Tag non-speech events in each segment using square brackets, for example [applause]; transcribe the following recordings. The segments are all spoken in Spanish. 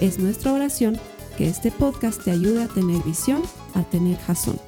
Es nuestra oración que este podcast te ayude a tener visión, a tener jazón.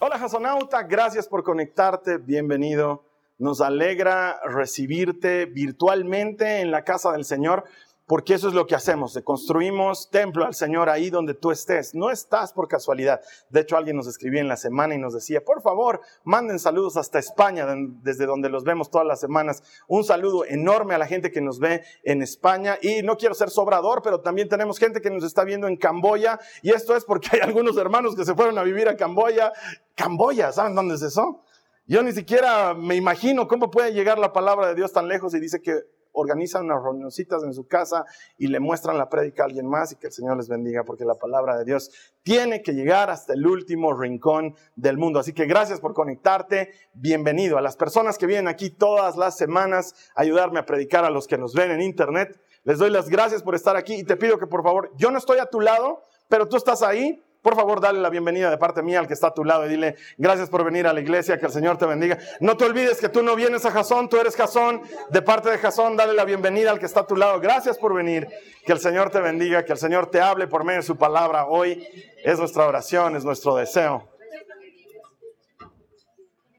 Hola jazonauta, gracias por conectarte, bienvenido. Nos alegra recibirte virtualmente en la casa del Señor porque eso es lo que hacemos, construimos templo al Señor ahí donde tú estés. No estás por casualidad. De hecho, alguien nos escribía en la semana y nos decía, por favor, manden saludos hasta España, desde donde los vemos todas las semanas. Un saludo enorme a la gente que nos ve en España. Y no quiero ser sobrador, pero también tenemos gente que nos está viendo en Camboya. Y esto es porque hay algunos hermanos que se fueron a vivir a Camboya. Camboya, ¿saben dónde es eso? Yo ni siquiera me imagino cómo puede llegar la palabra de Dios tan lejos y dice que organizan unas reunioncitas en su casa y le muestran la prédica a alguien más y que el Señor les bendiga porque la palabra de Dios tiene que llegar hasta el último rincón del mundo. Así que gracias por conectarte. Bienvenido a las personas que vienen aquí todas las semanas a ayudarme a predicar a los que nos ven en internet. Les doy las gracias por estar aquí y te pido que por favor, yo no estoy a tu lado, pero tú estás ahí por favor, dale la bienvenida de parte mía al que está a tu lado y dile, gracias por venir a la iglesia, que el Señor te bendiga. No te olvides que tú no vienes a Jasón, tú eres Jasón. De parte de Jasón, dale la bienvenida al que está a tu lado. Gracias por venir. Que el Señor te bendiga, que el Señor te hable por medio de su palabra hoy. Es nuestra oración, es nuestro deseo.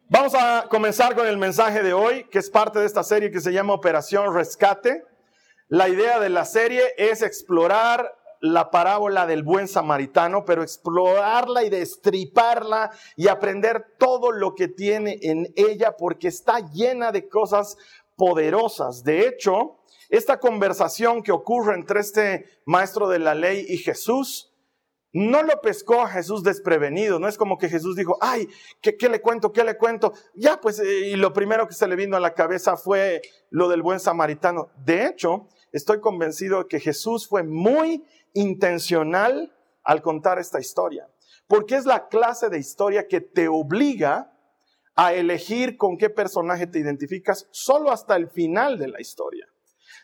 Vamos a comenzar con el mensaje de hoy, que es parte de esta serie que se llama Operación Rescate. La idea de la serie es explorar la parábola del buen samaritano, pero explorarla y destriparla y aprender todo lo que tiene en ella porque está llena de cosas poderosas. De hecho, esta conversación que ocurre entre este maestro de la ley y Jesús, no lo pescó a Jesús desprevenido, no es como que Jesús dijo, ay, ¿qué, ¿qué, le cuento? ¿Qué le cuento? Ya, pues, eh, y lo primero que se le vino a la cabeza fue lo del buen samaritano. De hecho, estoy convencido de que Jesús fue muy intencional al contar esta historia, porque es la clase de historia que te obliga a elegir con qué personaje te identificas solo hasta el final de la historia.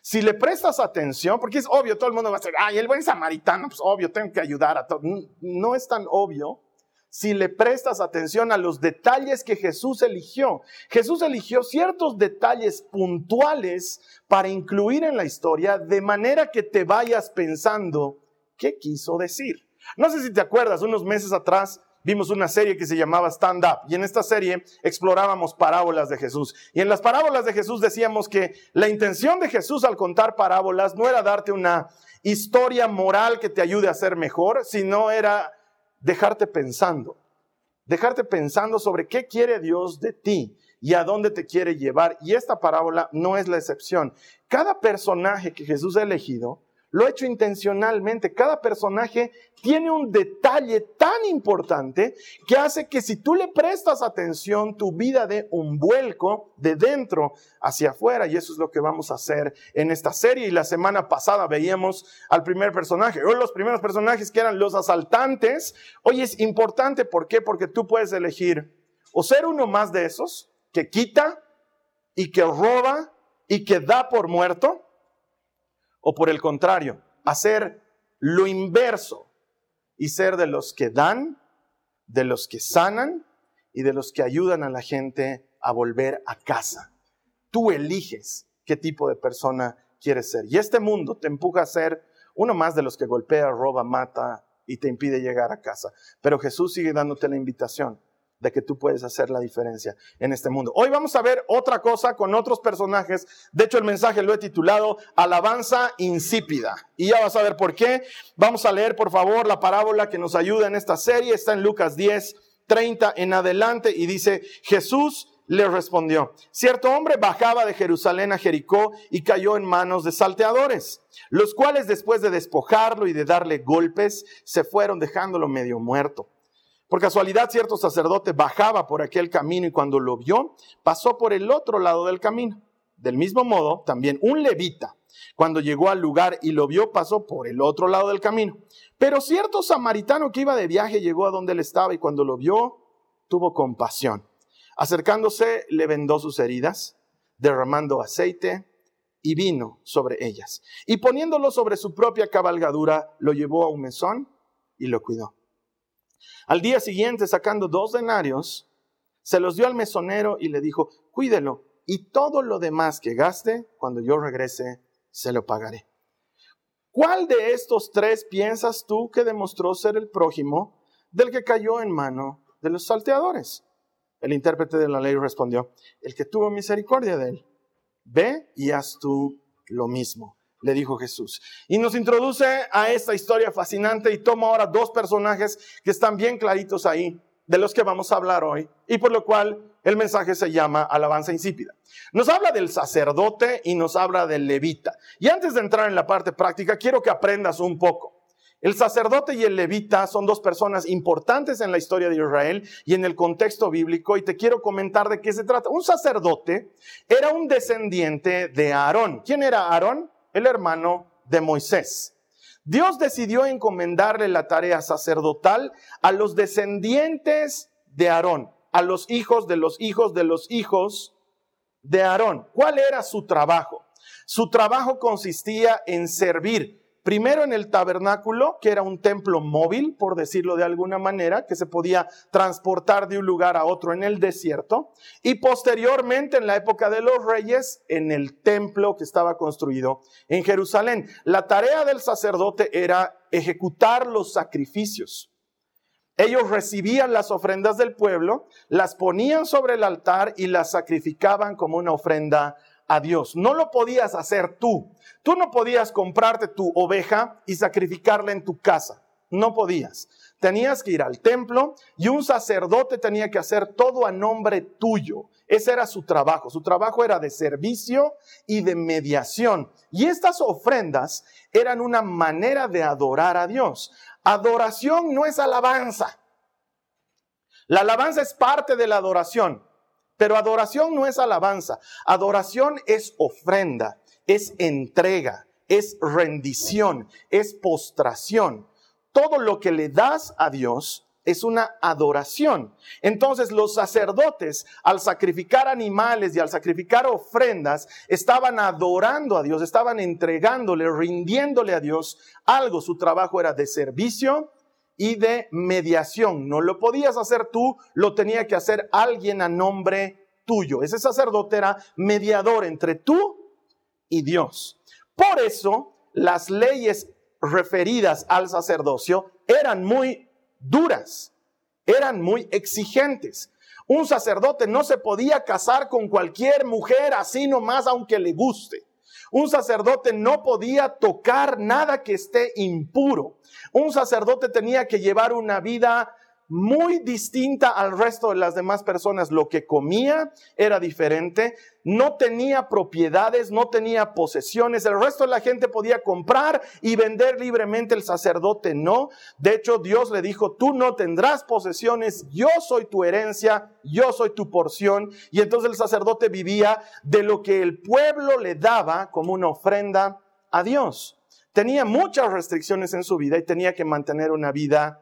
Si le prestas atención, porque es obvio, todo el mundo va a decir, ay, el buen samaritano, pues obvio, tengo que ayudar a todos. No es tan obvio si le prestas atención a los detalles que Jesús eligió. Jesús eligió ciertos detalles puntuales para incluir en la historia de manera que te vayas pensando qué quiso decir. No sé si te acuerdas, unos meses atrás vimos una serie que se llamaba Stand Up y en esta serie explorábamos parábolas de Jesús. Y en las parábolas de Jesús decíamos que la intención de Jesús al contar parábolas no era darte una historia moral que te ayude a ser mejor, sino era dejarte pensando, dejarte pensando sobre qué quiere Dios de ti y a dónde te quiere llevar. Y esta parábola no es la excepción. Cada personaje que Jesús ha elegido lo ha hecho intencionalmente. Cada personaje tiene un detalle tan importante que hace que si tú le prestas atención, tu vida dé un vuelco de dentro hacia afuera. Y eso es lo que vamos a hacer en esta serie. Y la semana pasada veíamos al primer personaje, o los primeros personajes que eran los asaltantes. Hoy es importante, ¿por qué? Porque tú puedes elegir o ser uno más de esos que quita y que roba y que da por muerto o por el contrario, hacer lo inverso y ser de los que dan, de los que sanan y de los que ayudan a la gente a volver a casa. Tú eliges qué tipo de persona quieres ser. Y este mundo te empuja a ser uno más de los que golpea, roba, mata y te impide llegar a casa. Pero Jesús sigue dándote la invitación de que tú puedes hacer la diferencia en este mundo. Hoy vamos a ver otra cosa con otros personajes. De hecho, el mensaje lo he titulado Alabanza insípida. Y ya vas a ver por qué. Vamos a leer, por favor, la parábola que nos ayuda en esta serie. Está en Lucas 10, 30 en adelante y dice, Jesús le respondió, cierto hombre bajaba de Jerusalén a Jericó y cayó en manos de salteadores, los cuales después de despojarlo y de darle golpes, se fueron dejándolo medio muerto. Por casualidad, cierto sacerdote bajaba por aquel camino y cuando lo vio, pasó por el otro lado del camino. del mismo modo, también un levita, cuando llegó al lugar y lo vio, pasó por el otro lado del camino. Pero cierto samaritano que iba de viaje llegó a donde él estaba y cuando lo vio, tuvo compasión. Acercándose, le vendó sus heridas, derramando aceite y vino sobre ellas. Y poniéndolo sobre su propia cabalgadura, lo llevó a un mesón y lo cuidó. Al día siguiente, sacando dos denarios, se los dio al mesonero y le dijo, cuídelo, y todo lo demás que gaste, cuando yo regrese, se lo pagaré. ¿Cuál de estos tres piensas tú que demostró ser el prójimo del que cayó en mano de los salteadores? El intérprete de la ley respondió, el que tuvo misericordia de él. Ve y haz tú lo mismo, le dijo Jesús. Y nos introduce a esta historia fascinante y toma ahora dos personajes que están bien claritos ahí, de los que vamos a hablar hoy, y por lo cual el mensaje se llama alabanza insípida. Nos habla del sacerdote y nos habla del levita. Y antes de entrar en la parte práctica, quiero que aprendas un poco. El sacerdote y el levita son dos personas importantes en la historia de Israel y en el contexto bíblico y te quiero comentar de qué se trata. Un sacerdote era un descendiente de Aarón. ¿Quién era Aarón? El hermano de Moisés. Dios decidió encomendarle la tarea sacerdotal a los descendientes de Aarón, a los hijos de los hijos de los hijos de Aarón. ¿Cuál era su trabajo? Su trabajo consistía en servir Primero en el tabernáculo, que era un templo móvil, por decirlo de alguna manera, que se podía transportar de un lugar a otro en el desierto. Y posteriormente, en la época de los reyes, en el templo que estaba construido en Jerusalén. La tarea del sacerdote era ejecutar los sacrificios. Ellos recibían las ofrendas del pueblo, las ponían sobre el altar y las sacrificaban como una ofrenda a Dios. No lo podías hacer tú. Tú no podías comprarte tu oveja y sacrificarla en tu casa. No podías. Tenías que ir al templo y un sacerdote tenía que hacer todo a nombre tuyo. Ese era su trabajo. Su trabajo era de servicio y de mediación. Y estas ofrendas eran una manera de adorar a Dios. Adoración no es alabanza. La alabanza es parte de la adoración. Pero adoración no es alabanza, adoración es ofrenda, es entrega, es rendición, es postración. Todo lo que le das a Dios es una adoración. Entonces los sacerdotes al sacrificar animales y al sacrificar ofrendas estaban adorando a Dios, estaban entregándole, rindiéndole a Dios algo. Su trabajo era de servicio, y de mediación. No lo podías hacer tú, lo tenía que hacer alguien a nombre tuyo. Ese sacerdote era mediador entre tú y Dios. Por eso las leyes referidas al sacerdocio eran muy duras, eran muy exigentes. Un sacerdote no se podía casar con cualquier mujer así nomás aunque le guste. Un sacerdote no podía tocar nada que esté impuro. Un sacerdote tenía que llevar una vida muy distinta al resto de las demás personas. Lo que comía era diferente, no tenía propiedades, no tenía posesiones. El resto de la gente podía comprar y vender libremente, el sacerdote no. De hecho, Dios le dijo, tú no tendrás posesiones, yo soy tu herencia, yo soy tu porción. Y entonces el sacerdote vivía de lo que el pueblo le daba como una ofrenda a Dios. Tenía muchas restricciones en su vida y tenía que mantener una vida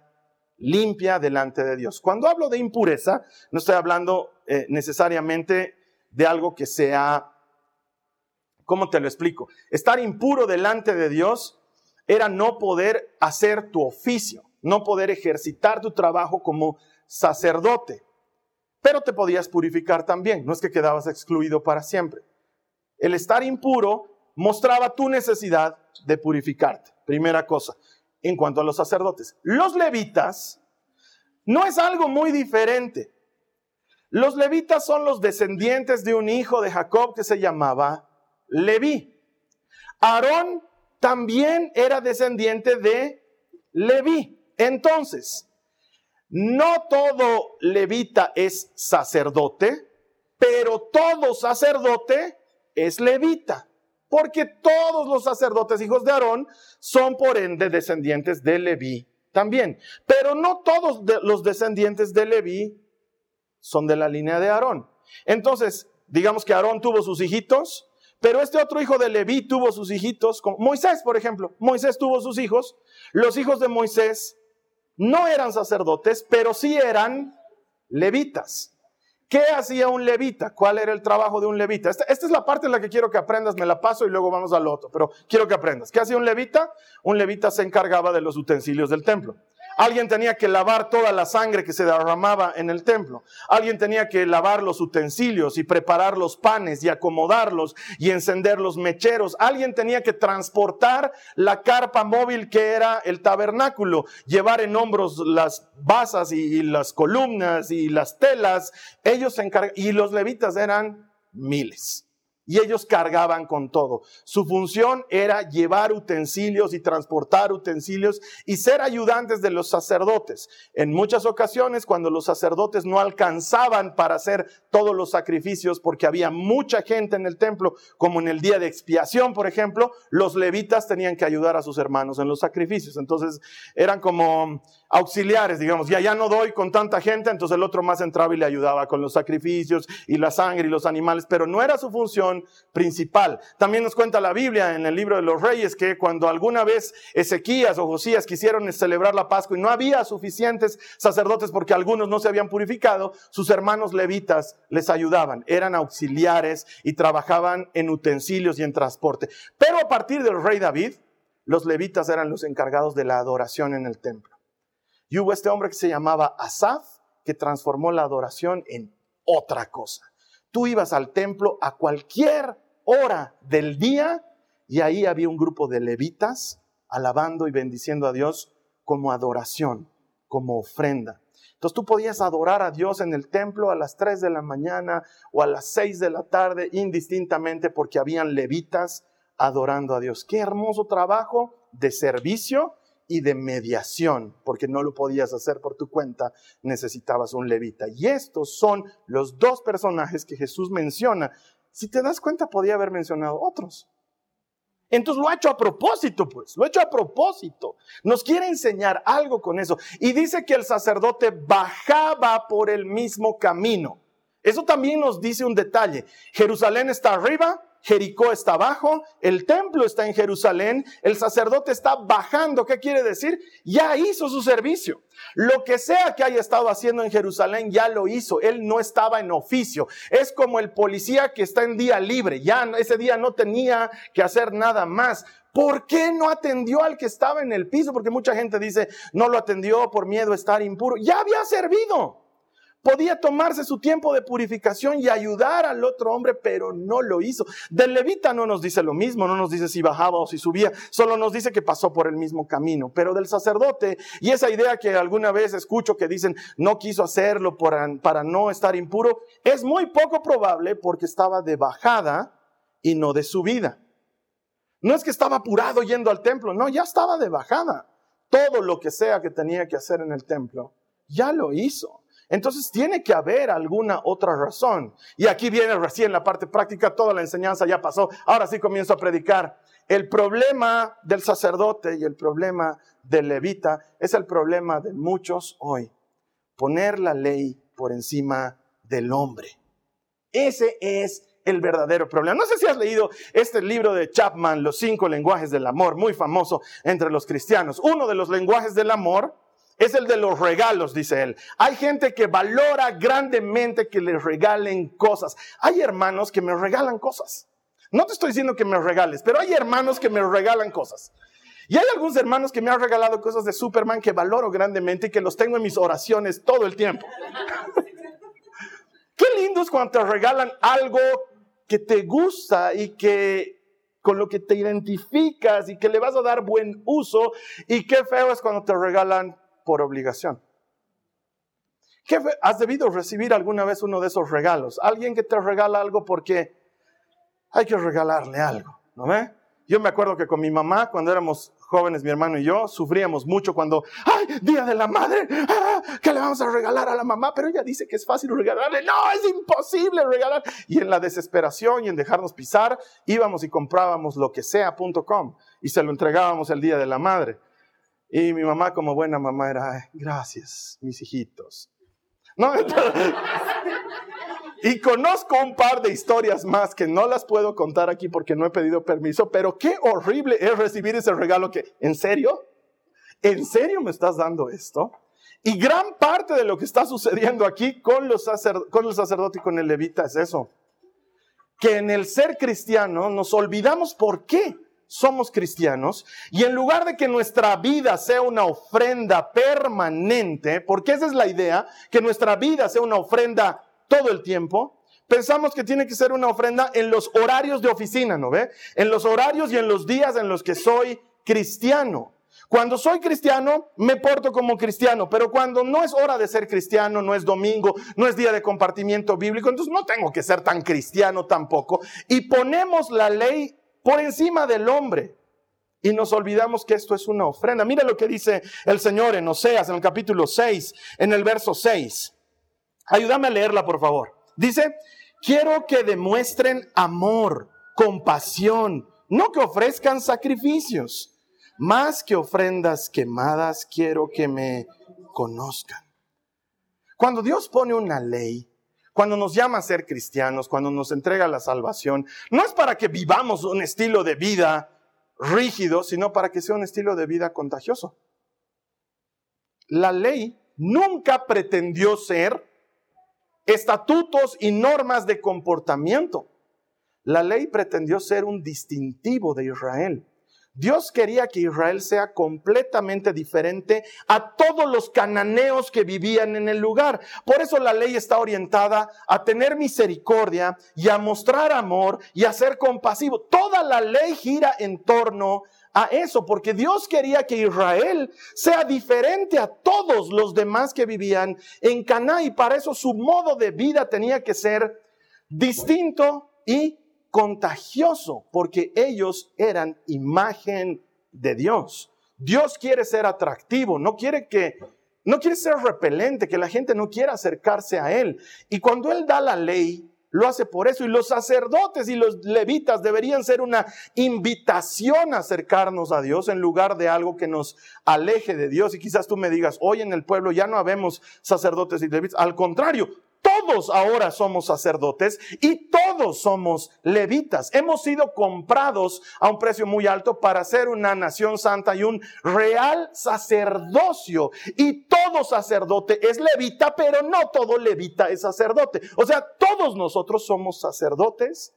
limpia delante de Dios. Cuando hablo de impureza, no estoy hablando eh, necesariamente de algo que sea, ¿cómo te lo explico? Estar impuro delante de Dios era no poder hacer tu oficio, no poder ejercitar tu trabajo como sacerdote. Pero te podías purificar también, no es que quedabas excluido para siempre. El estar impuro mostraba tu necesidad de purificarte. Primera cosa en cuanto a los sacerdotes. Los levitas no es algo muy diferente. Los levitas son los descendientes de un hijo de Jacob que se llamaba Leví. Aarón también era descendiente de Leví. Entonces, no todo levita es sacerdote, pero todo sacerdote es levita porque todos los sacerdotes hijos de Aarón son por ende descendientes de Leví también. Pero no todos los descendientes de Leví son de la línea de Aarón. Entonces, digamos que Aarón tuvo sus hijitos, Pero este otro hijo de Leví tuvo sus hijitos, como Moisés, por ejemplo. Moisés tuvo sus hijos. Los hijos de Moisés no eran sacerdotes, pero sí eran levitas. ¿Qué hacía un levita? ¿Cuál era el trabajo de un levita? Esta, es la parte en la que quiero que aprendas, me la paso y luego vamos al otro, pero quiero que aprendas. ¿Qué hacía un levita? Un levita se encargaba de los utensilios del templo. Alguien tenía que lavar toda la sangre que se derramaba en el templo. Alguien tenía que lavar los utensilios y preparar los panes y acomodarlos y encender los mecheros. Alguien tenía que transportar la carpa móvil que era el tabernáculo, llevar en hombros las basas y, las columnas y las telas. Ellos se encargaban, y los levitas eran miles y ellos cargaban con todo. Su función era llevar utensilios y transportar utensilios y ser ayudantes de los sacerdotes. En muchas ocasiones, cuando los sacerdotes no alcanzaban para hacer todos los sacrificios, porque había mucha gente en el templo, como en el día de expiación, por ejemplo, los levitas tenían que ayudar a sus hermanos en los sacrificios. Entonces, eran como auxiliares, digamos, ya ya no doy con tanta gente, entonces el otro más entraba y le ayudaba con los sacrificios y la sangre y los animales, pero no era su función principal. También nos cuenta la Biblia en el libro de los Reyes que cuando alguna vez Ezequías o Josías quisieron celebrar la Pascua y no había suficientes sacerdotes porque algunos no se habían purificado, sus hermanos levitas les ayudaban, eran auxiliares y trabajaban en utensilios y en transporte. Pero a partir del rey David, los levitas eran los encargados de la adoración en el templo. Y hubo este hombre que se llamaba Asaf, que transformó la adoración en otra cosa. Tú ibas al templo a cualquier hora del día y ahí había un grupo de levitas alabando y bendiciendo a Dios como adoración, como ofrenda. Entonces tú podías adorar a Dios en el templo a las 3 de la mañana o a las 6 de la tarde indistintamente porque habían levitas adorando a Dios. Qué hermoso trabajo de servicio y de mediación, porque no lo podías hacer por tu cuenta, necesitabas un levita. Y estos son los dos personajes que Jesús menciona. Si te das cuenta, podía haber mencionado otros. Entonces lo ha hecho a propósito, pues, lo ha hecho a propósito. Nos quiere enseñar algo con eso. Y dice que el sacerdote bajaba por el mismo camino. Eso también nos dice un detalle. Jerusalén está arriba, Jericó está abajo, el templo está en Jerusalén, el sacerdote está bajando. ¿Qué quiere decir? Ya hizo su servicio. Lo que sea que haya estado haciendo en Jerusalén, ya lo hizo. Él no estaba en oficio. Es como el policía que está en día libre. Ya ese día no tenía que hacer nada más. ¿Por qué no atendió al que estaba en el piso? Porque mucha gente dice, no lo atendió por miedo a estar impuro. Ya había servido podía tomarse su tiempo de purificación y ayudar al otro hombre, pero no lo hizo. Del levita no nos dice lo mismo, no nos dice si bajaba o si subía, solo nos dice que pasó por el mismo camino. Pero del sacerdote, y esa idea que alguna vez escucho que dicen no quiso hacerlo para, no estar impuro, es muy poco probable porque estaba de bajada y no de subida. No es que estaba apurado yendo al templo, no, ya estaba de bajada. Todo lo que sea que tenía que hacer en el templo, ya lo hizo. Entonces tiene que haber alguna otra razón. Y aquí viene recién la parte práctica, toda la enseñanza ya pasó. Ahora sí comienzo a predicar. El problema del sacerdote y el problema del levita es el problema de muchos hoy. Poner la ley por encima del hombre. Ese es el verdadero problema. No sé si has leído este libro de Chapman, Los cinco lenguajes del amor, muy famoso entre los cristianos. Uno de los lenguajes del amor es el de los regalos, dice él. Hay gente que valora grandemente que les regalen cosas. Hay hermanos que me regalan cosas. No te estoy diciendo que me regales, pero hay hermanos que me regalan cosas. Y hay algunos hermanos que me han regalado cosas de Superman que valoro grandemente y que los tengo en mis oraciones todo el tiempo. [laughs] Qué lindo es cuando te regalan algo que te gusta y que con lo que te identificas y que le vas a dar buen uso. Y qué feo es cuando te regalan por obligación. ¿Qué, ¿Has debido recibir alguna vez uno de esos regalos? Alguien que te regala algo porque hay que regalarle algo, ¿no ve? Yo me acuerdo que con mi mamá, cuando éramos jóvenes, mi hermano y yo, sufríamos mucho cuando, ¡ay, Día de la Madre! ¡Ah! ¿Qué le vamos a regalar a la mamá? Pero ella dice que es fácil regalarle. No, es imposible regalar. Y en la desesperación y en dejarnos pisar, íbamos y comprábamos lo que sea.com y se lo entregábamos el Día de la Madre. Y mi mamá, como buena mamá, era, gracias, mis hijitos. [laughs] Y conozco un par de historias más que no las puedo contar aquí porque no he pedido permiso, pero qué horrible es recibir ese regalo que, ¿en serio? ¿En serio me estás dando esto? Y gran parte de lo que está sucediendo aquí con, los con el sacerdote y con el levita es eso. Que en el ser cristiano nos olvidamos por qué somos cristianos y en lugar de que nuestra vida sea una ofrenda permanente, porque esa es la idea, que nuestra vida sea una ofrenda todo el tiempo, pensamos que tiene que ser una ofrenda en los horarios de oficina, ¿no ve? En los horarios y en los días en los que soy cristiano. Cuando soy cristiano, me porto como cristiano, pero cuando no es hora de ser cristiano, no es domingo, no es día de compartimiento bíblico, entonces no tengo que ser tan cristiano tampoco. Y ponemos la ley por encima del hombre. Y nos olvidamos que esto es una ofrenda. Mira lo que dice el Señor en Oseas, en el capítulo 6, en el verso 6. Ayúdame a leerla, por favor. Dice, quiero que demuestren amor, compasión, no que ofrezcan sacrificios más que ofrendas quemadas, quiero que me conozcan. Cuando Dios pone una ley, cuando nos llama a ser cristianos, cuando nos entrega la salvación, no es para que vivamos un estilo de vida rígido, sino para que sea un estilo de vida contagioso. La ley nunca pretendió ser estatutos y normas de comportamiento. La ley pretendió ser un distintivo de Israel. Dios quería que Israel sea completamente diferente a todos los cananeos que vivían en el lugar. Por eso la ley está orientada a tener misericordia y a mostrar amor y a ser compasivo. Toda la ley gira en torno a eso, porque Dios quería que Israel sea diferente a todos los demás que vivían en Canaán y para eso su modo de vida tenía que ser distinto y contagioso porque ellos eran imagen de Dios. Dios quiere ser atractivo, no quiere que no quiere ser repelente, que la gente no quiera acercarse a él. Y cuando él da la ley, lo hace por eso. Y los sacerdotes y los levitas deberían ser una invitación a acercarnos a Dios en lugar de algo que nos aleje de Dios. Y quizás tú me digas, hoy en el pueblo ya no habemos sacerdotes y levitas. Al contrario, todos ahora somos sacerdotes y todos somos levitas. Hemos sido comprados a un precio muy alto para ser una nación santa y un real sacerdocio. Y todo sacerdote es levita, pero no todo levita es sacerdote. O sea, todos nosotros somos sacerdotes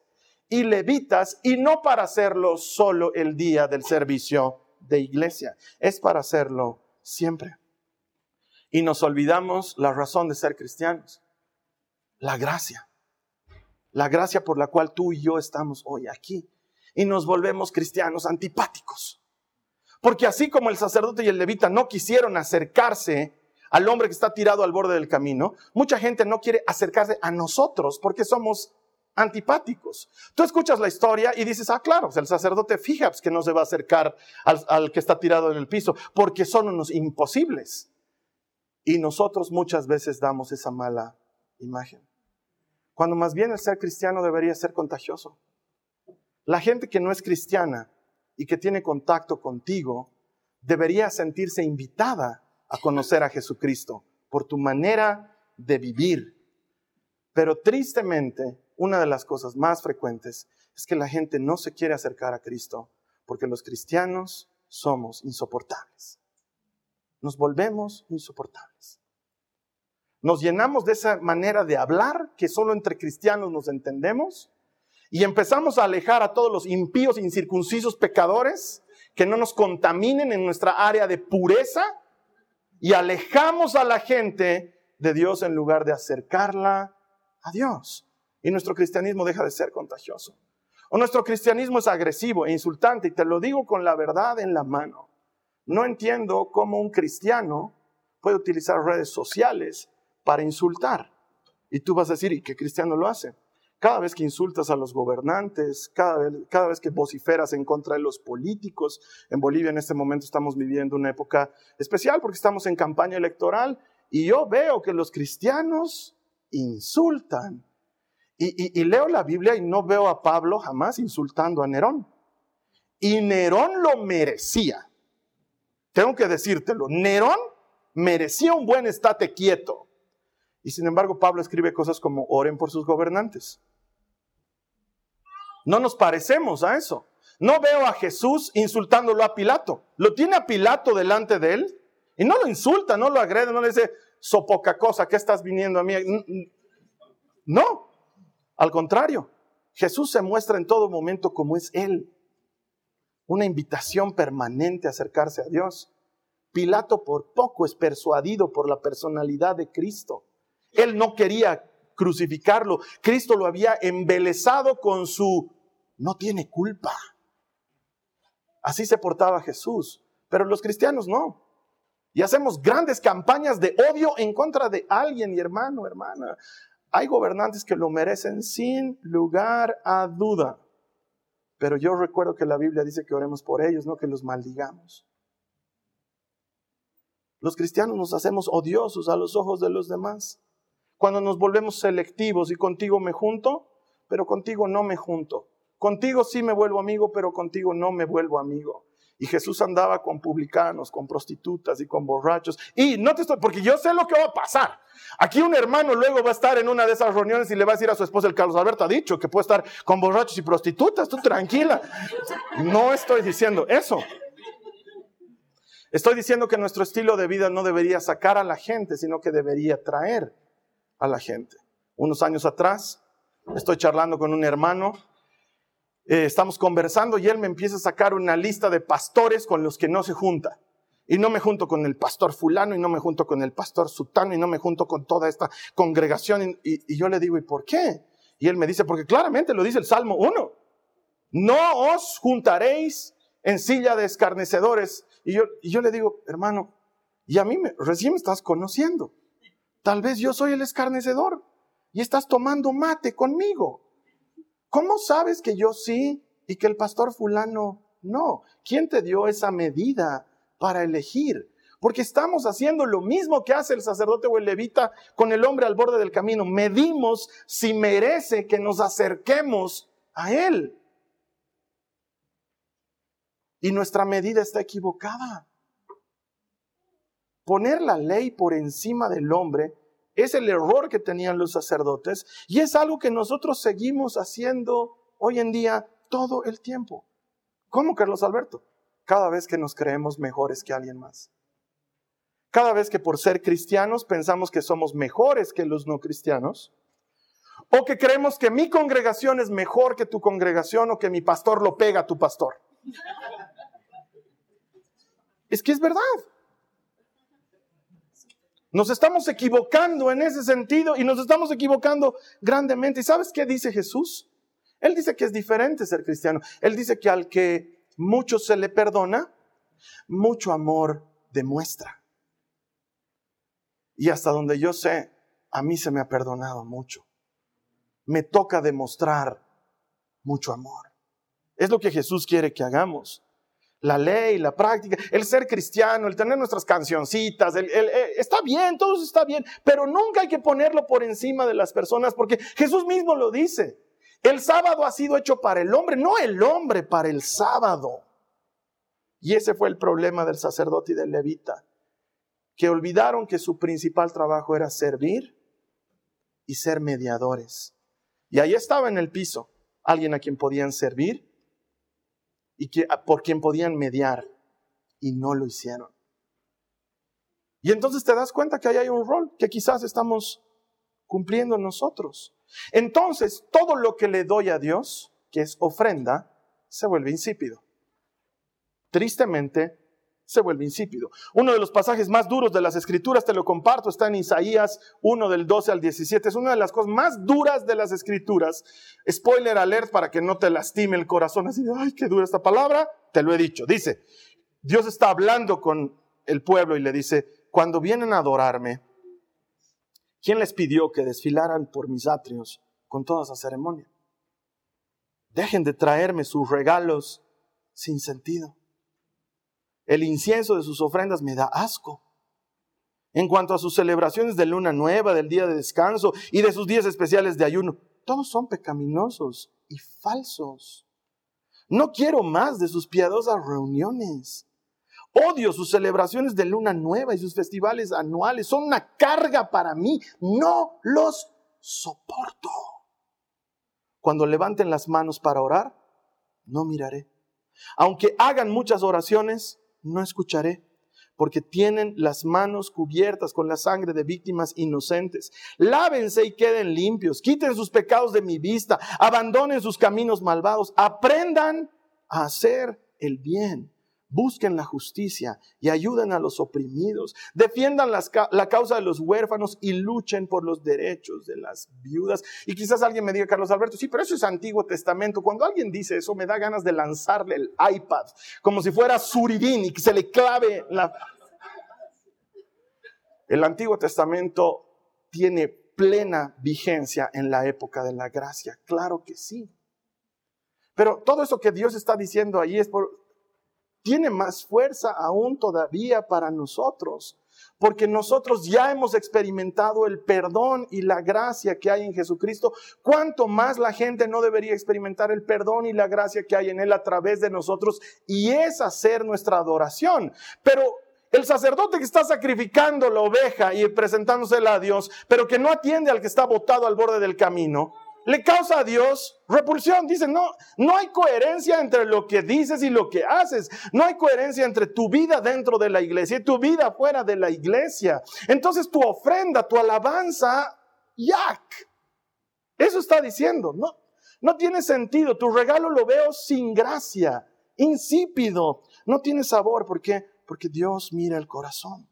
y levitas y no para hacerlo solo el día del servicio de iglesia, es para hacerlo siempre. Y nos olvidamos la razón de ser cristianos la gracia. La gracia por la cual tú y yo estamos hoy aquí. Y nos volvemos cristianos antipáticos. Porque así como el sacerdote y el levita no quisieron acercarse al hombre que está tirado al borde del camino, mucha gente no quiere acercarse a nosotros porque somos antipáticos. Tú escuchas la historia y dices, ah, claro, el sacerdote fija que no se va a acercar al, al que está tirado en el piso porque son unos imposibles. Y nosotros muchas veces damos esa mala imagen. Cuando más bien el ser cristiano debería ser contagioso. La gente que no es cristiana y que tiene contacto contigo debería sentirse invitada a conocer a Jesucristo por tu manera de vivir. Pero tristemente, una de las cosas más frecuentes es que la gente no se quiere acercar a Cristo porque los cristianos somos insoportables. Nos volvemos insoportables. Nos llenamos de esa manera de hablar que solo entre cristianos nos entendemos y empezamos a alejar a todos los impíos, incircuncisos, pecadores que no nos contaminen en nuestra área de pureza y alejamos a la gente de Dios en lugar de acercarla a Dios. Y nuestro cristianismo deja de ser contagioso. O nuestro cristianismo es agresivo e insultante y te lo digo con la verdad en la mano. No entiendo cómo un cristiano puede utilizar redes sociales para insultar. Y tú vas a decir, ¿y qué cristiano lo hace? Cada vez que insultas a los gobernantes, cada vez, que vociferas en contra de los políticos, en Bolivia en este momento estamos viviendo una época especial porque estamos en campaña electoral y yo veo que los cristianos insultan. Y, y leo la Biblia y no veo a Pablo jamás insultando a Nerón. Y Nerón lo merecía. Tengo que decírtelo, Nerón merecía un buen estate quieto. Y sin embargo, Pablo escribe cosas como oren por sus gobernantes. No nos parecemos a eso. No veo a Jesús insultándolo a Pilato. Lo tiene a Pilato delante de él y no lo insulta, no lo agrede, no le dice, so poca cosa, ¿qué estás viniendo a mí? No, al contrario, Jesús se muestra en todo momento como es Él. Una invitación permanente a acercarse a Dios. Pilato por poco es persuadido por la personalidad de Cristo. Él no quería crucificarlo. Cristo lo había embelezado con su no tiene culpa. Así se portaba Jesús, pero los cristianos no. Y hacemos grandes campañas de odio en contra de alguien, y hermano, hermana. Hay gobernantes que lo merecen sin lugar a duda. Pero yo recuerdo que la Biblia dice que oremos por ellos, no que los maldigamos. Los cristianos nos hacemos odiosos a los ojos de los demás. Cuando nos volvemos selectivos y contigo me junto, pero contigo no me junto. Contigo sí me vuelvo amigo, pero contigo no me vuelvo amigo. Y Jesús andaba con publicanos, con prostitutas y con borrachos. Y no te estoy, porque yo sé lo que va a pasar. Aquí un hermano luego va a estar en una de esas reuniones y le va a decir a su esposa, el Carlos Alberto ha dicho que puede estar con borrachos y prostitutas, tú tranquila. No estoy diciendo eso. Estoy diciendo que nuestro estilo de vida no debería sacar a la gente, sino que debería traer a la gente. Unos años atrás, estoy charlando con un hermano eh, estamos conversando y él me empieza a sacar una lista de pastores con los que no se junta. Y no me junto con el pastor fulano y no me junto con el pastor sutano y no me junto con toda esta congregación. Y, yo le digo, ¿y por qué? Y él me dice, porque claramente lo dice el Salmo 1. No os juntaréis en silla de escarnecedores. Y yo, y yo le digo, hermano, y a mí me, recién me estás conociendo. Tal vez yo soy el escarnecedor y estás tomando mate conmigo. ¿Cómo sabes que yo sí y que el pastor fulano no? ¿Quién te dio esa medida para elegir? Porque estamos haciendo lo mismo que hace el sacerdote o el levita con el hombre al borde del camino. Medimos si merece que nos acerquemos a él. Y nuestra medida está equivocada. Poner la ley por encima del hombre es el error que tenían los sacerdotes y es algo que nosotros seguimos haciendo hoy en día todo el tiempo. ¿Cómo, Carlos Alberto? Cada vez que nos creemos mejores que alguien más. Cada vez que por ser cristianos pensamos que somos mejores que los no cristianos. O que creemos que mi congregación es mejor que tu congregación o que mi pastor lo pega a tu pastor. Es que es verdad. Nos estamos equivocando en ese sentido y nos estamos equivocando grandemente. ¿Y sabes qué dice Jesús? Él dice que es diferente ser cristiano. Él dice que al que mucho se le perdona, mucho amor demuestra. Y hasta donde yo sé, a mí se me ha perdonado mucho. Me toca demostrar mucho amor. Es lo que Jesús quiere que hagamos la ley, la práctica, el ser cristiano, el tener nuestras cancioncitas, eh, está bien, todo eso está bien, pero nunca hay que ponerlo por encima de las personas porque Jesús mismo lo dice. El sábado ha sido hecho para el hombre, no el hombre para el sábado. Y ese fue el problema del sacerdote y del levita, que olvidaron que su principal trabajo era servir y ser mediadores. Y ahí estaba en el piso alguien a quien podían servir y que, ah, por quien podían mediar y no lo hicieron. Y entonces te das cuenta que ahí hay un rol que quizás estamos cumpliendo nosotros. Entonces, todo lo que le doy a Dios, que es ofrenda, se vuelve insípido. Tristemente, se vuelve insípido. Uno de los pasajes más duros de las escrituras, te lo comparto, está en Isaías 1 del 12 al 17. Es una de las cosas más duras de las escrituras. Spoiler alert para que no te lastime el corazón así de, ay, qué dura esta palabra. Te lo he dicho. Dice, Dios está hablando con el pueblo y le dice, cuando vienen a adorarme, ¿quién les pidió que desfilaran por mis atrios con toda esa ceremonia? Dejen de traerme sus regalos sin sentido. El incienso de sus ofrendas me da asco. En cuanto a sus celebraciones de luna nueva, del día de descanso y de sus días especiales de ayuno, todos son pecaminosos y falsos. No quiero más de sus piadosas reuniones. Odio sus celebraciones de luna nueva y sus festivales anuales. Son una carga para mí. No los soporto. Cuando levanten las manos para orar, no miraré. Aunque hagan muchas oraciones, no escucharé, porque tienen las manos cubiertas con la sangre de víctimas inocentes. Lávense y queden limpios, quiten sus pecados de mi vista, abandonen sus caminos malvados, aprendan a hacer el bien busquen la justicia y ayuden a los oprimidos, defiendan la causa de los huérfanos y luchen por los derechos de las viudas. Y quizás alguien me diga, Carlos Alberto, sí, pero eso es Antiguo Testamento. Cuando alguien dice eso, me da ganas de lanzarle el iPad, como si fuera Suridín y que se le clave la... El Antiguo Testamento tiene plena vigencia en la época de la gracia, claro que sí. Pero todo eso que Dios está diciendo ahí es por, tiene más fuerza aún todavía para nosotros, porque nosotros ya hemos experimentado el perdón y la gracia que hay en Jesucristo. ¿Cuánto más la gente no debería experimentar el perdón y la gracia que hay en Él a través de nosotros? Y es hacer nuestra adoración. Pero el sacerdote que está sacrificando la oveja y presentándosela a Dios, pero que no atiende al que está botado al borde del camino, le causa a Dios repulsión. Dice, no, no hay coherencia entre lo que dices y lo que haces. No hay coherencia entre tu vida dentro de la iglesia y tu vida fuera de la iglesia. Entonces tu ofrenda, tu alabanza, yak. Eso está diciendo, no, no tiene sentido. Tu regalo lo veo sin gracia, insípido, no tiene sabor. ¿Por qué? Porque Dios mira el corazón.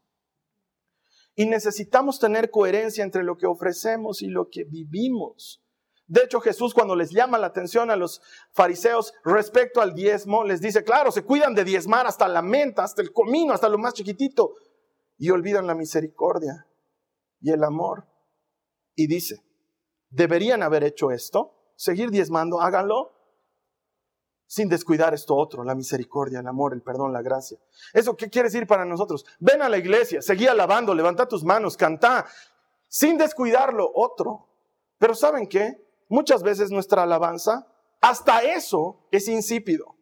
Y necesitamos tener coherencia entre lo que ofrecemos y lo que vivimos. De hecho, Jesús cuando les llama la atención a los fariseos respecto al diezmo, les dice, claro, se cuidan de diezmar hasta la menta, hasta el comino, hasta lo más chiquitito, y olvidan la misericordia y el amor. Y dice, deberían haber hecho esto, seguir diezmando, háganlo, sin descuidar esto otro, la misericordia, el amor, el perdón, la gracia. ¿Eso qué quiere decir para nosotros? Ven a la iglesia, seguí alabando, levanta tus manos, canta, sin descuidarlo otro. Pero ¿saben qué? Muchas veces nuestra alabanza, hasta eso es insípido.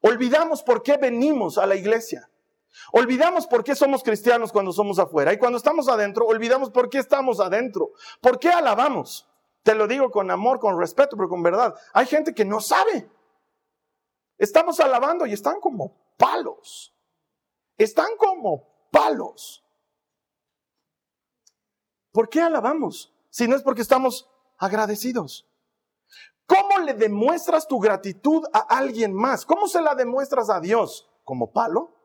Olvidamos por qué venimos a la iglesia. Olvidamos por qué somos cristianos cuando somos afuera. Y cuando estamos adentro, olvidamos por qué estamos adentro. ¿Por qué alabamos? Te lo digo con amor, con respeto, pero con verdad. Hay gente que no sabe. Estamos alabando y están como palos. Están como palos. ¿Por qué alabamos? Si no es porque estamos agradecidos. ¿Cómo le demuestras tu gratitud a alguien más? ¿Cómo se la demuestras a Dios? ¿Como palo?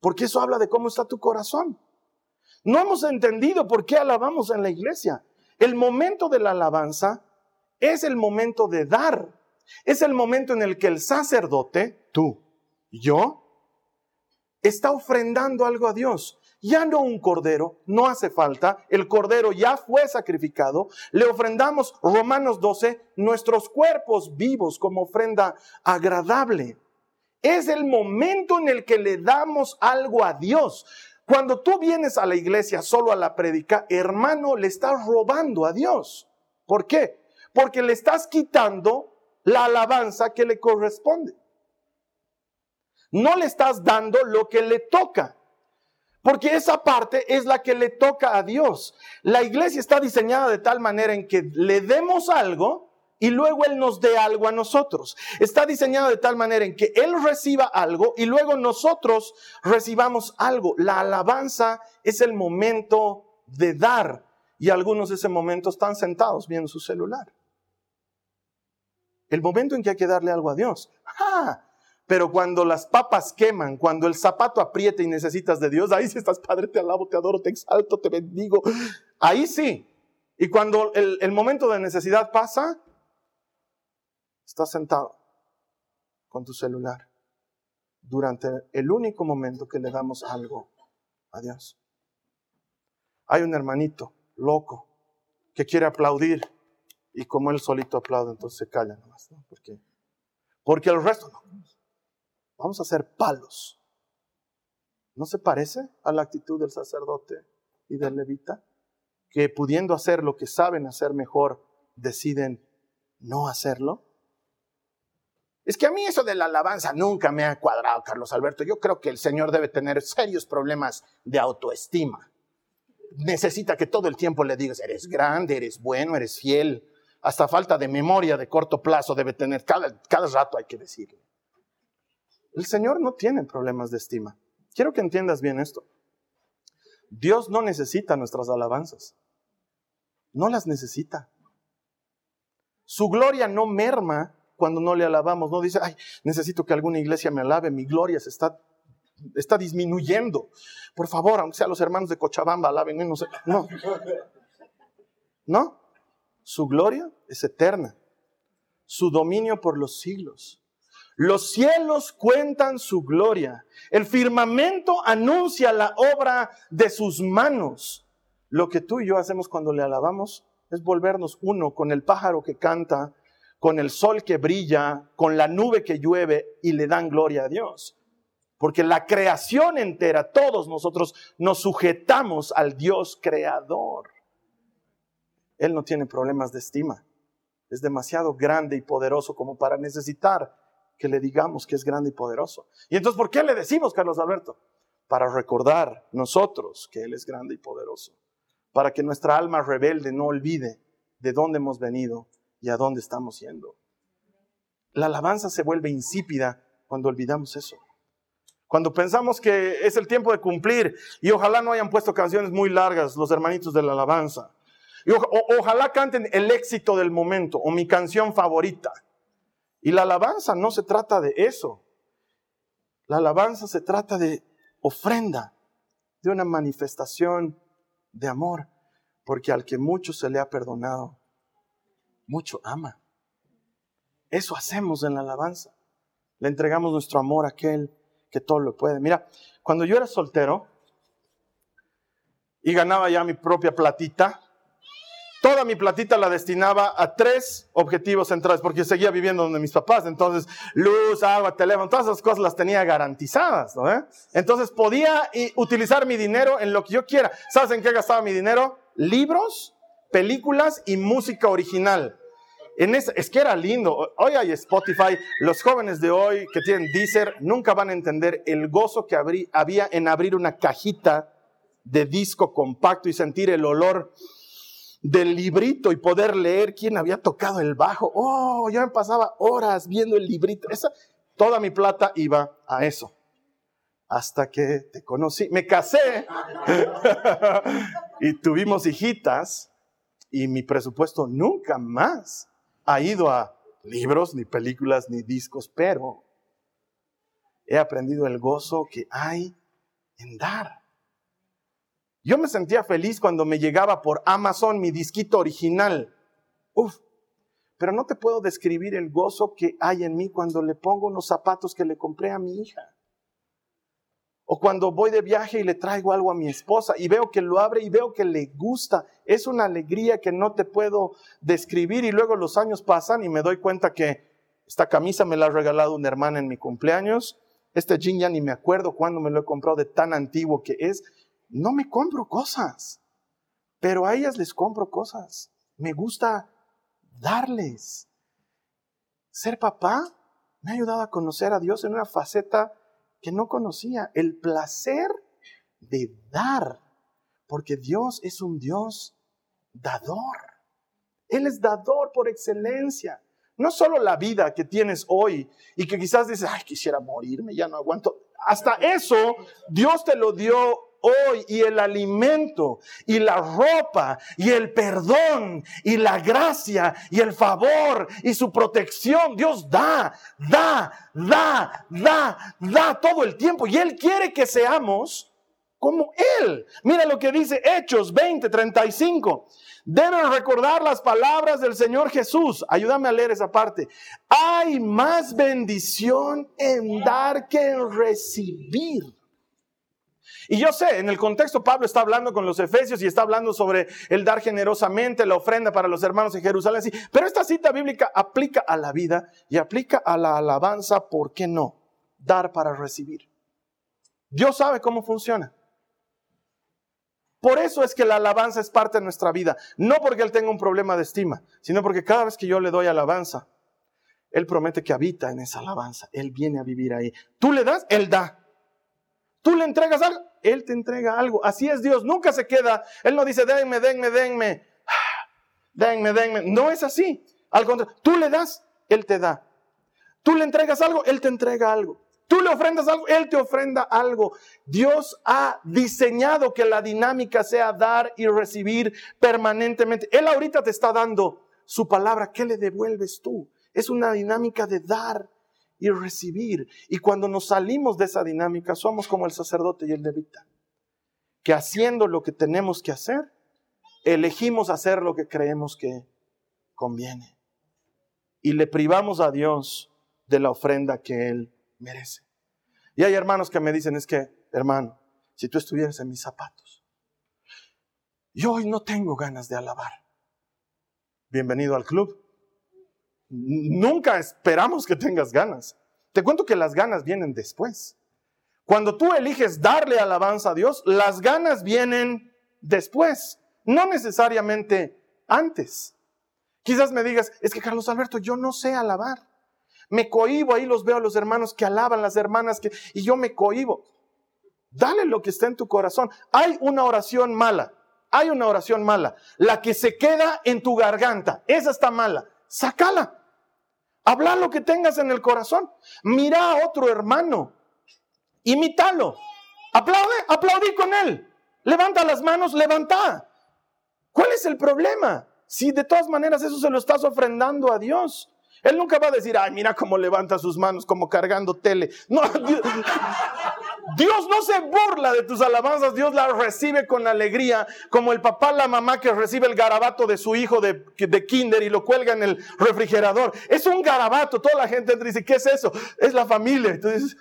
Porque eso habla de cómo está tu corazón. No hemos entendido por qué alabamos en la iglesia. El momento de la alabanza es el momento de dar. Es el momento en el que el sacerdote, tú, yo, está ofrendando algo a Dios ya no un cordero, no hace falta, el cordero ya fue sacrificado, le ofrendamos, Romanos 12, nuestros cuerpos vivos como ofrenda agradable. Es el momento en el que le damos algo a Dios. Cuando tú vienes a la iglesia solo a la predica, hermano, le estás robando a Dios. ¿Por qué? Porque le estás quitando la alabanza que le corresponde. No le estás dando lo que le toca. Porque esa parte es la que le toca a Dios. La iglesia está diseñada de tal manera en que le demos algo y luego Él nos dé algo a nosotros. Está diseñada de tal manera en que Él reciba algo y luego nosotros recibamos algo. La alabanza es el momento de dar y algunos de ese momento están sentados viendo su celular. El momento en que hay que darle algo a Dios. ¡Ah! Pero cuando las papas queman, cuando el zapato aprieta y necesitas de Dios, ahí sí estás, Padre, te alabo, te adoro, te exalto, te bendigo. Ahí sí. Y cuando el, el momento de necesidad pasa, estás sentado con tu celular durante el único momento que le damos algo a Dios. Hay un hermanito loco que quiere aplaudir y como él solito aplaude, entonces se calla nomás, ¿no? Porque, porque el resto no. Vamos a hacer palos. ¿No se parece a la actitud del sacerdote y del levita? Que pudiendo hacer lo que saben hacer mejor, deciden no hacerlo. Es que a mí eso de la alabanza nunca me ha cuadrado, Carlos Alberto. Yo creo que el Señor debe tener serios problemas de autoestima. Necesita que todo el tiempo le digas, eres grande, eres bueno, eres fiel. Hasta falta de memoria de corto plazo debe tener. Cada, cada rato hay que decirle. El Señor no tiene problemas de estima. Quiero que entiendas bien esto. Dios no necesita nuestras alabanzas. No las necesita. Su gloria no merma cuando no le alabamos. No dice, ay, necesito que alguna iglesia me alabe, mi gloria se está, está disminuyendo. Por favor, aunque sea los hermanos de Cochabamba, alaben. No, no. No. Su gloria es eterna. Su dominio por los siglos. Los cielos cuentan su gloria. El firmamento anuncia la obra de sus manos. Lo que tú y yo hacemos cuando le alabamos es volvernos uno con el pájaro que canta, con el sol que brilla, con la nube que llueve y le dan gloria a Dios. Porque la creación entera, todos nosotros nos sujetamos al Dios creador. Él no tiene problemas de estima. Es demasiado grande y poderoso como para necesitar que le digamos que es grande y poderoso. Y entonces, ¿por qué le decimos, Carlos Alberto? Para recordar nosotros que Él es grande y poderoso. Para que nuestra alma rebelde no olvide de dónde hemos venido y a dónde estamos yendo. La alabanza se vuelve insípida cuando olvidamos eso. Cuando pensamos que es el tiempo de cumplir y ojalá no hayan puesto canciones muy largas los hermanitos de la alabanza. Y ojalá canten el éxito del momento o mi canción favorita. Y la alabanza no se trata de eso. La alabanza se trata de ofrenda, de una manifestación de amor, porque al que mucho se le ha perdonado, mucho ama. Eso hacemos en la alabanza. Le entregamos nuestro amor a aquel que todo lo puede. Mira, cuando yo era soltero y ganaba ya mi propia platita, toda mi platita la destinaba a tres objetivos centrales, porque seguía viviendo donde mis papás, entonces luz, agua, teléfono, todas esas cosas las tenía garantizadas, ¿no? Entonces podía utilizar mi dinero en lo que yo quiera. ¿Sabes en qué gastaba mi dinero? Libros, películas y música original. En es que era lindo. Hoy hay Spotify. Los jóvenes de hoy que tienen Deezer nunca van a entender el gozo que había en abrir una cajita de disco compacto y sentir el olor del librito y poder leer quién había tocado el bajo. Oh, yo me pasaba horas viendo el librito. Esa, toda mi plata iba a eso. Hasta que te conocí, me casé [laughs] y tuvimos hijitas y mi presupuesto nunca más ha ido a libros, ni películas, ni discos, pero he aprendido el gozo que hay en dar. Yo me sentía feliz cuando me llegaba por Amazon mi disquito original. Uf, pero no te puedo describir el gozo que hay en mí cuando le pongo unos zapatos que le compré a mi hija. O cuando voy de viaje y le traigo algo a mi esposa y veo que lo abre y veo que le gusta. Es una alegría que no te puedo describir y luego los años pasan y me doy cuenta que esta camisa me la ha regalado una hermana en mi cumpleaños. Este jean ya ni me acuerdo cuándo me lo he comprado de tan antiguo que es no me compro cosas, pero a ellas les compro cosas. Me gusta darles. Ser papá me ha ayudado a conocer a Dios en una faceta que no conocía, el placer de dar, porque Dios es un Dios dador. Él es dador por excelencia. No solo la vida que tienes hoy y que quizás dices, ay, quisiera morirme, ya no aguanto. Hasta eso Dios te lo dio hoy y el alimento y la ropa y el perdón y la gracia y el favor y su protección. Dios da, da, da, da, da todo el tiempo y Él quiere que seamos como Él. Mira lo que dice Hechos 20, 35. Deben recordar las palabras del Señor Jesús. Ayúdame a leer esa parte. Hay más bendición en dar que en recibir. Y yo sé, en el contexto Pablo está hablando con los efesios y está hablando sobre el dar generosamente, la ofrenda para los hermanos en Jerusalén, sí, pero esta cita bíblica aplica a la vida y aplica a la alabanza, ¿por qué no? Dar para recibir. Dios sabe cómo funciona. Por eso es que la alabanza es parte de nuestra vida, no porque Él tenga un problema de estima, sino porque cada vez que yo le doy alabanza, Él promete que habita en esa alabanza. Él viene a vivir ahí. Tú le das, Él da. Tú le entregas algo, Él te entrega algo. Así es Dios. Nunca se queda. Él no dice, denme, denme, denme. [sighs] Denme, denme. No es así. Al contrario, tú le das, Él te da. Tú le entregas algo, Él te entrega algo. Tú le ofrendas algo, Él te ofrenda algo. Dios ha diseñado que la dinámica sea dar y recibir permanentemente. Él ahorita te está dando su palabra. ¿Qué le devuelves tú? Es una dinámica de dar y recibir. Y cuando nos salimos de esa dinámica, somos como el sacerdote y el levita, que haciendo lo que tenemos que hacer, elegimos hacer lo que creemos que conviene. Y le privamos a Dios de la ofrenda que Él merece. Y hay hermanos que me dicen, es que, hermano, si tú estuvieras en mis zapatos, yo hoy no tengo ganas de alabar. Bienvenido al club. Nunca esperamos que tengas ganas. Te cuento que las ganas vienen después. Cuando tú eliges darle alabanza a Dios, las ganas vienen después, no necesariamente antes. Quizás me digas, es que Carlos Alberto, yo no sé alabar. Me cohibo, ahí los veo a los hermanos que alaban, las hermanas que, y yo me cohibo. Dale lo que está en tu corazón. Hay una oración mala, hay una oración mala. La que se queda en tu garganta, esa está mala. Sácala. Habla lo que tengas en el corazón. Mira a otro hermano. Imítalo. Aplaude, aplaudí con él. Levanta las manos, levanta. ¿Cuál es el problema? Si de todas maneras eso se lo estás ofrendando a Dios. Él nunca va a decir, ay, mira cómo levanta sus manos como cargando tele. No, [laughs] Dios, no se burla de tus alabanzas, Dios las recibe con alegría, como el papá, la mamá que recibe el garabato de su hijo de, de kinder y lo cuelga en el refrigerador. Es un garabato, toda la gente dice, ¿qué es eso? Es la familia. Entonces,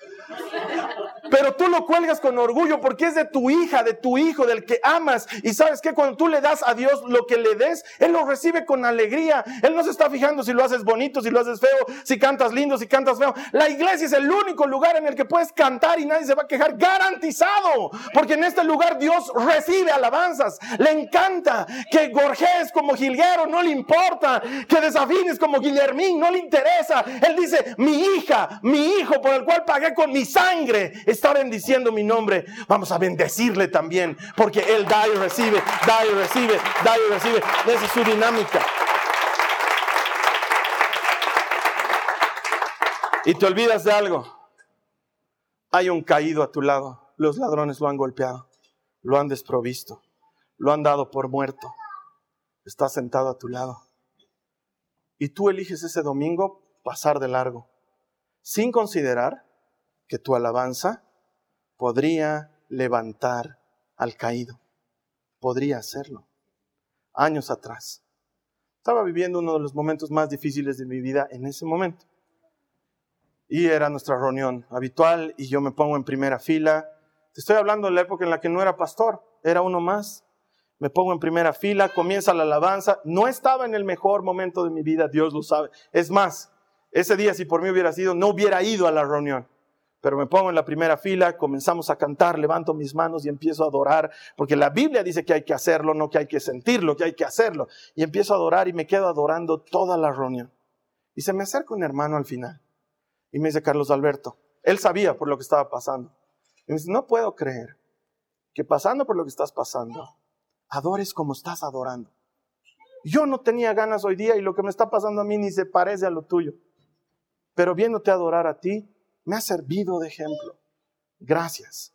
pero tú lo cuelgas con orgullo porque es de tu hija, de tu hijo, del que amas. Y sabes que cuando tú le das a Dios lo que le des, Él lo recibe con alegría. Él no se está fijando si lo haces bonito, si lo haces feo, si cantas lindo, si cantas feo. La iglesia es el único lugar en el que puedes cantar y nadie se va a quejar. Garantizado. Porque en este lugar Dios recibe alabanzas. Le encanta que gorjees como Gilguero, no le importa. Que desafines como Guillermín, no le interesa. Él dice, mi hija, mi hijo por el cual pagué con mi sangre está bendiciendo mi nombre, vamos a bendecirle también, porque Él da y recibe, da y recibe, da y recibe. Esa es su dinámica. Y te olvidas de algo. Hay un caído a tu lado. Los ladrones lo han golpeado, lo han desprovisto, lo han dado por muerto. Está sentado a tu lado. Y tú eliges ese domingo pasar de largo, sin considerar que tu alabanza podría levantar al caído. Podría hacerlo. Años atrás. Estaba viviendo uno de los momentos más difíciles de mi vida en ese momento. Y era nuestra reunión habitual y yo me pongo en primera fila. Te estoy hablando de la época en la que no era pastor, era uno más. Me pongo en primera fila, comienza la alabanza. No estaba en el mejor momento de mi vida, Dios lo sabe. Es más, ese día si por mí hubiera sido, no hubiera ido a la reunión pero me pongo en la primera fila, comenzamos a cantar, levanto mis manos y empiezo a adorar, porque la Biblia dice que hay que hacerlo, no que hay que sentirlo, que hay que hacerlo. Y empiezo a adorar y me quedo adorando toda la reunión. Y se me acerca un hermano al final y me dice, Carlos Alberto, él sabía por lo que estaba pasando. Y me dice, no puedo creer que pasando por lo que estás pasando, adores como estás adorando. Yo no tenía ganas hoy día y lo que me está pasando a mí ni se parece a lo tuyo. Pero viéndote adorar a ti, me ha servido de ejemplo. Gracias.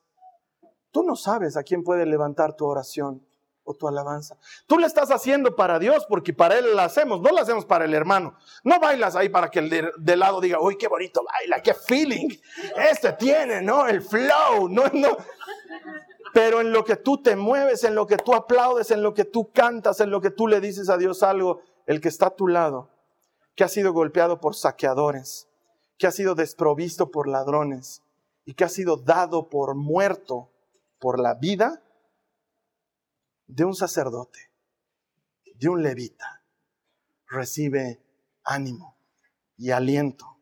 Tú no sabes a quién puede levantar tu oración o tu alabanza. Tú la estás haciendo para Dios porque para Él la hacemos, no la hacemos para el hermano. No bailas ahí para que el de, lado diga, uy, qué bonito baila, qué feeling. Este tiene, ¿no? El flow, no, [laughs] no. Pero en lo que tú te mueves, en lo que tú aplaudes, en lo que tú cantas, en lo que tú le dices a Dios algo, el que está a tu lado, que ha sido golpeado por saqueadores, que ha sido desprovisto por ladrones y que ha sido dado por muerto por la vida de un sacerdote, de un levita, recibe ánimo y aliento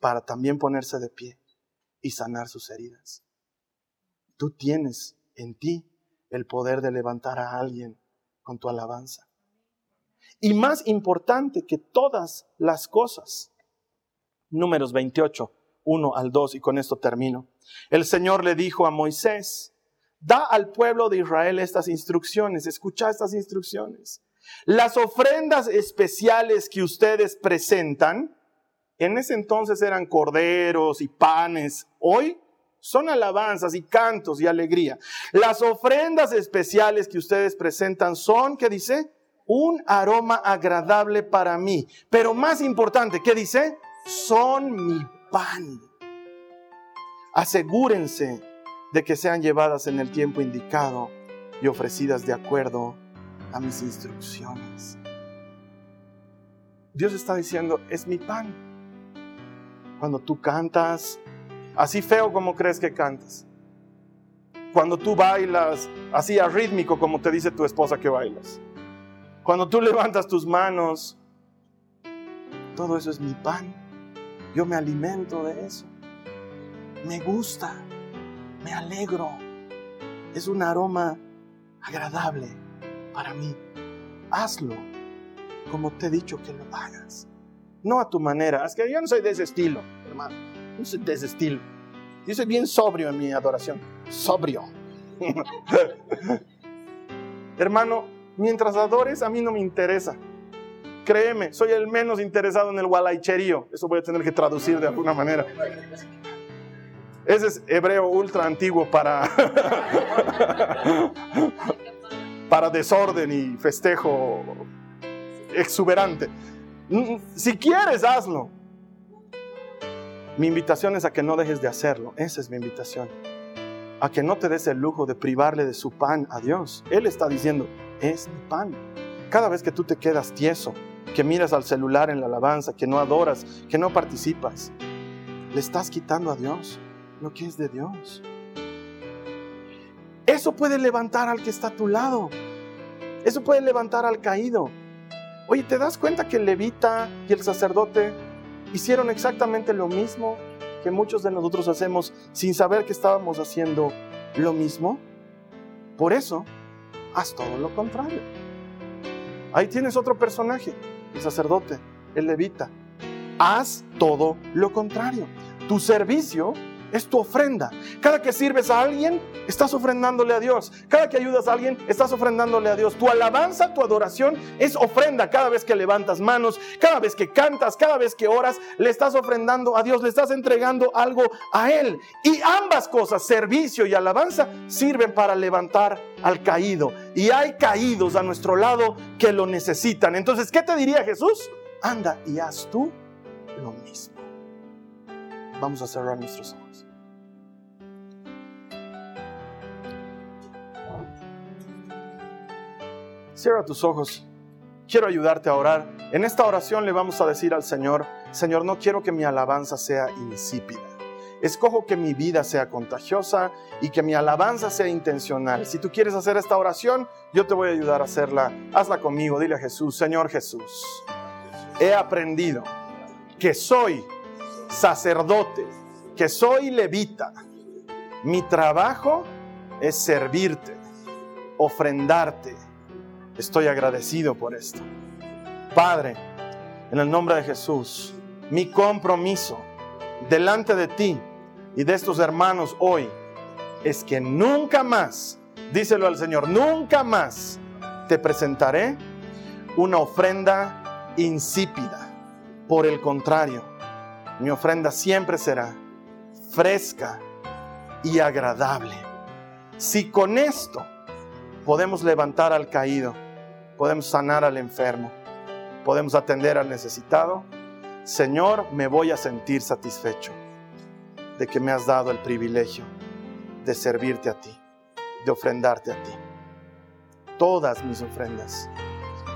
para también ponerse de pie y sanar sus heridas. Tú tienes en ti el poder de levantar a alguien con tu alabanza. Y más importante que todas las cosas, Números 28, 1 al 2, y con esto termino. El Señor le dijo a Moisés, da al pueblo de Israel estas instrucciones, escucha estas instrucciones. Las ofrendas especiales que ustedes presentan, en ese entonces eran corderos y panes, hoy son alabanzas y cantos y alegría. Las ofrendas especiales que ustedes presentan son, ¿qué dice? Un aroma agradable para mí. Pero más importante, ¿qué dice? Son mi pan. Asegúrense de que sean llevadas en el tiempo indicado y ofrecidas de acuerdo a mis instrucciones. Dios está diciendo, es mi pan. Cuando tú cantas, así feo como crees que cantas. Cuando tú bailas, así arrítmico como te dice tu esposa que bailas. Cuando tú levantas tus manos, todo eso es mi pan. Yo me alimento de eso. Me gusta me alegro. Es un aroma agradable para mí. Hazlo como te he dicho que lo hagas. No a tu manera. Es que yo no soy de ese estilo, hermano. No soy de ese estilo. Yo soy bien sobrio en mi adoración. Sobrio. [laughs] hermano, mientras adores, a mí no me interesa. Créeme, soy el menos interesado en el gualaicherío. Eso voy a tener que traducir de alguna manera. Ese es hebreo ultra antiguo para, [laughs] para desorden y festejo exuberante. Mm, si quieres, hazlo. Mi invitación es a que no dejes de hacerlo. Esa es mi invitación. A que no te des el lujo de privarle de su pan a Dios. Él está diciendo, es mi pan. Cada vez que tú te quedas tieso, que miras al celular en la alabanza, que no adoras, que no participas, le estás quitando a Dios lo que es de Dios. Eso puede levantar al que está a tu lado. Eso puede levantar al caído. Oye, ¿te das cuenta que el levita y el sacerdote hicieron exactamente lo mismo que muchos de nosotros hacemos sin saber que estábamos haciendo lo mismo? Por eso, haz todo lo contrario. Ahí tienes otro personaje, el sacerdote, el levita. Haz todo lo contrario. Tu servicio es tu ofrenda. Cada que sirves a alguien, estás ofrendándole a Dios. Cada que ayudas a alguien, estás ofrendándole a Dios. Tu alabanza, tu adoración es ofrenda. Cada vez que levantas manos, cada vez que cantas, cada vez que oras, le estás ofrendando a Dios, le estás entregando algo a Él. Y ambas cosas, servicio y alabanza, sirven para levantar al caído. Y hay caídos a nuestro lado que lo necesitan. Entonces, ¿qué te diría Jesús? Anda y haz tú lo mismo. Vamos a cerrar nuestros ojos. Cierra tus ojos. Quiero ayudarte a orar. En esta oración le vamos a decir al Señor, Señor, no quiero que mi alabanza sea insípida. Escojo que mi vida sea contagiosa y que mi alabanza sea intencional. Si tú quieres hacer esta oración, yo te voy a ayudar a hacerla. Hazla conmigo. Dile a Jesús, Señor Jesús, he aprendido que soy sacerdote, que soy levita. Mi trabajo es servirte, ofrendarte Estoy agradecido por esto. Padre, en el nombre de Jesús, mi compromiso delante de ti y de estos hermanos hoy es que nunca más, díselo al Señor, nunca más te presentaré una ofrenda insípida. Por el contrario, mi ofrenda siempre será fresca y agradable. Si con esto podemos levantar al caído, podemos sanar al enfermo, podemos atender al necesitado. Señor, me voy a sentir satisfecho de que me has dado el privilegio de servirte a ti, de ofrendarte a ti. Todas mis ofrendas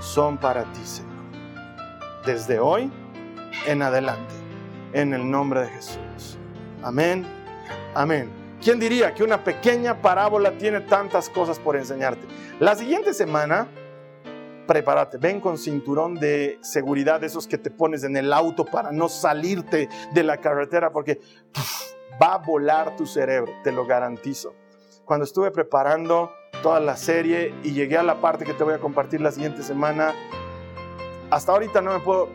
son para ti, Señor. Desde hoy en adelante, en el nombre de Jesús. Amén. Amén. ¿Quién diría que una pequeña parábola tiene tantas cosas por enseñarte? La siguiente semana prepárate, ven con cinturón de seguridad, esos que te pones en el auto para no salirte de la carretera, porque va a volar tu cerebro, te lo garantizo. Cuando estuve preparando toda la serie y llegué a la parte que te voy a compartir la siguiente semana, hasta ahorita no me puedo...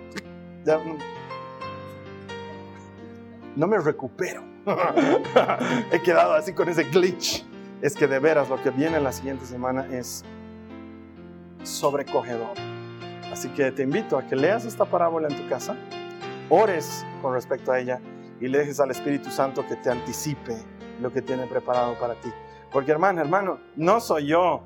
no me recupero. [laughs] He quedado así con ese glitch. Es que de veras lo que viene la siguiente semana es sobrecogedor. Así que te invito a que leas esta parábola en tu casa, ores con respecto a ella y le dejes al Espíritu Santo que te anticipe lo que tiene preparado para ti. Porque hermano, hermano, no soy yo,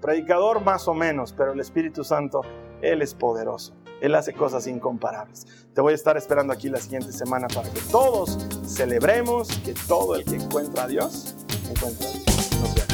predicador más o menos, pero el Espíritu Santo, Él es poderoso. Él hace cosas incomparables. Te voy a estar esperando aquí la siguiente semana para que todos celebremos que todo el que encuentra a Dios, encuentra a Dios.